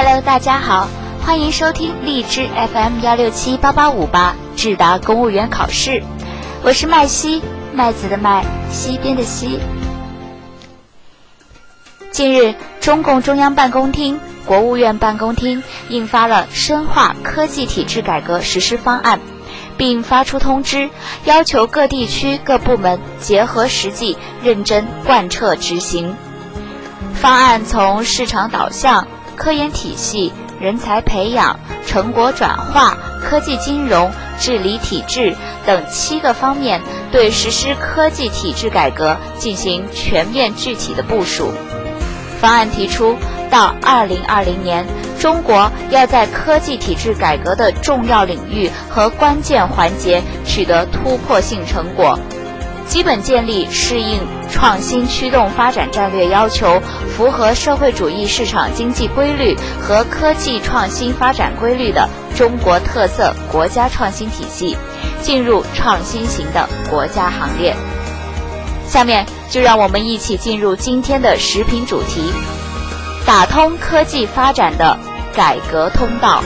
Hello，大家好，欢迎收听荔枝 FM 幺六七八八五八智达公务员考试，我是麦西，麦子的麦，西边的西。近日，中共中央办公厅、国务院办公厅印发了《深化科技体制改革实施方案》，并发出通知，要求各地区各部门结合实际，认真贯彻执行。方案从市场导向、科研体系、人才培养、成果转化、科技金融、治理体制等七个方面，对实施科技体制改革进行全面具体的部署。方案提出，到2020年，中国要在科技体制改革的重要领域和关键环节取得突破性成果，基本建立适应创新驱动发展战略要求、符合社会主义市场经济规律和科技创新发展规律的中国特色国家创新体系，进入创新型的国家行列。下面就让我们一起进入今天的时评主题：打通科技发展的改革通道。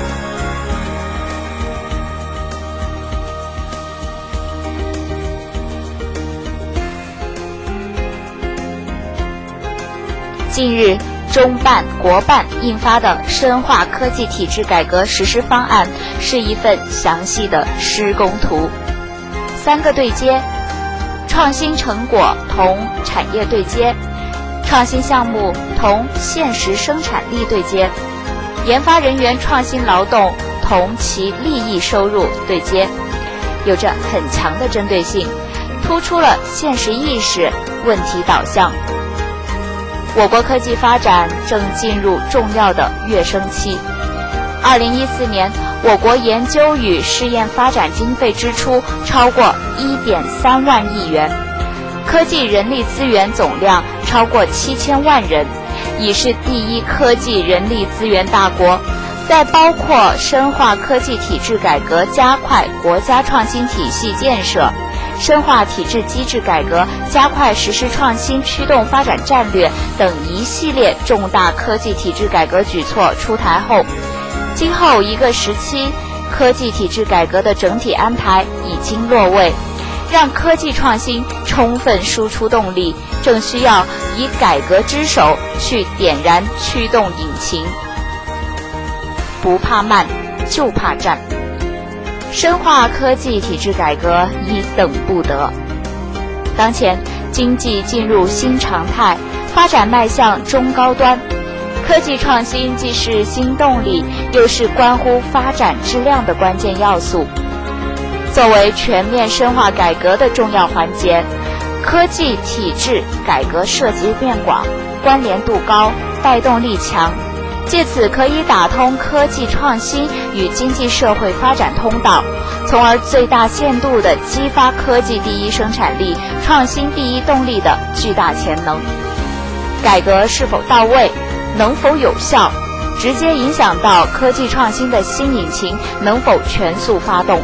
近日，中办、国办印发的《深化科技体制改革实施方案》是一份详细的施工图，三个对接。创新成果同产业对接，创新项目同现实生产力对接，研发人员创新劳动同其利益收入对接，有着很强的针对性，突出了现实意识、问题导向。我国科技发展正进入重要的跃升期。二零一四年，我国研究与试验发展经费支出超过一点三万亿元，科技人力资源总量超过七千万人，已是第一科技人力资源大国。在包括深化科技体制改革、加快国家创新体系建设、深化体制机制改革、加快实施创新驱动发展战略等一系列重大科技体制改革举措出台后。今后一个时期，科技体制改革的整体安排已经落位，让科技创新充分输出动力，正需要以改革之手去点燃驱动引擎。不怕慢，就怕站。深化科技体制改革已等不得。当前经济进入新常态，发展迈向中高端。科技创新既是新动力，又是关乎发展质量的关键要素。作为全面深化改革的重要环节，科技体制改革涉及面广、关联度高、带动力强，借此可以打通科技创新与经济社会发展通道，从而最大限度地激发科技第一生产力、创新第一动力的巨大潜能。改革是否到位？能否有效，直接影响到科技创新的新引擎能否全速发动？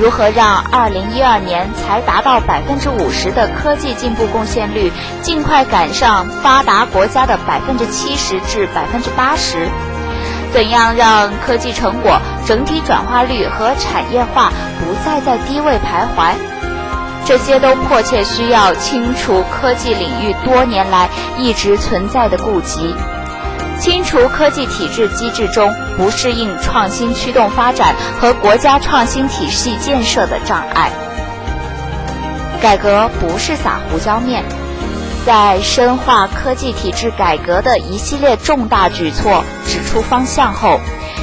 如何让2012年才达到百分之五十的科技进步贡献率，尽快赶上发达国家的百分之七十至百分之八十？怎样让科技成果整体转化率和产业化不再在低位徘徊？这些都迫切需要清除科技领域多年来一直存在的痼疾，清除科技体制机制中不适应创新驱动发展和国家创新体系建设的障碍。改革不是撒胡椒面，在深化科技体制改革的一系列重大举措指出方向后，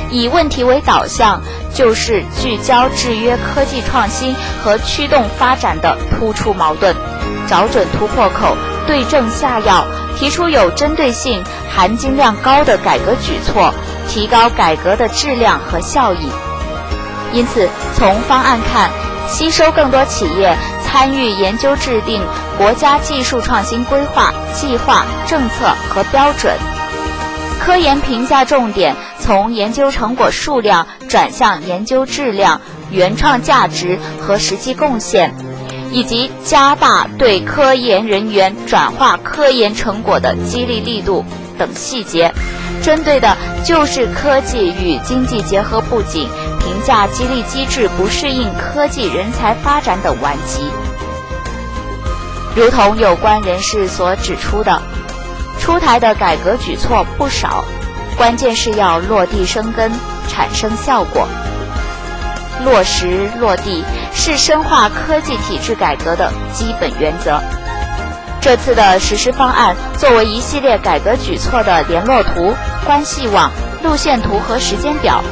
以问题为导向。就是聚焦制约科技创新和驱动发展的突出矛盾，找准突破口，对症下药，提出有针对性、含金量高的改革举措，提高改革的质量和效益。因此，从方案看，吸收更多企业参与研究制定国家技术创新规划、计划、政策和标准，科研评价重点。从研究成果数量转向研究质量、原创价值和实际贡献，以及加大对科研人员转化科研成果的激励力度等细节，针对的就是科技与经济结合不紧、评价激励机制不适应科技人才发展等顽疾。如同有关人士所指出的，出台的改革举措不少，关键是要落地生根，产生效果。落实落地是深化科技体制改革的基本原则。这次的实施方案作为一系列改革举措的联络图、关系网、路线图和时间表，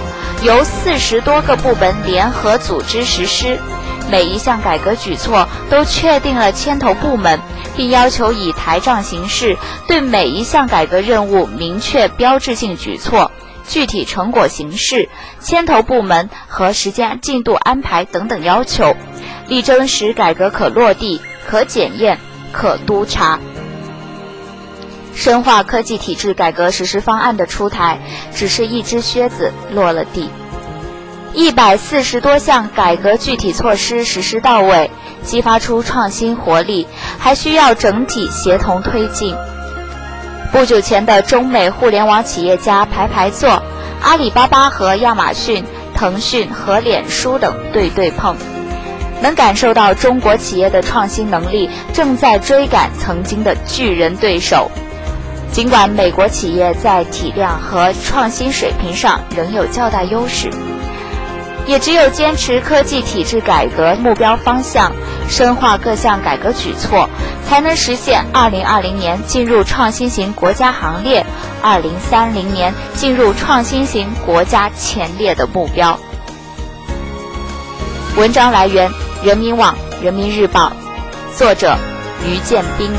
由四十多个部门联合组织实施。每一项改革举措都确定了牵头部门，并要求以台账形式对每一项改革任务明确标志性举措、具体成果形式、牵头部门和时间进度安排等等要求，力争使改革可落地、可检验、可督查。深化科技体制改革实施方案的出台，只是一只靴子落了地。一百四十多项改革具体措施实施到位，激发出创新活力，还需要整体协同推进。不久前的中美互联网企业家排排坐，阿里巴巴和亚马逊、腾讯和脸书等对对碰，能感受到中国企业的创新能力正在追赶曾经的巨人对手。尽管美国企业在体量和创新水平上仍有较大优势。也只有坚持科技体制改革目标方向，深化各项改革举措，才能实现2020年进入创新型国家行列，2030年进入创新型国家前列的目标。文章来源：人民网、人民日报，作者：于建斌。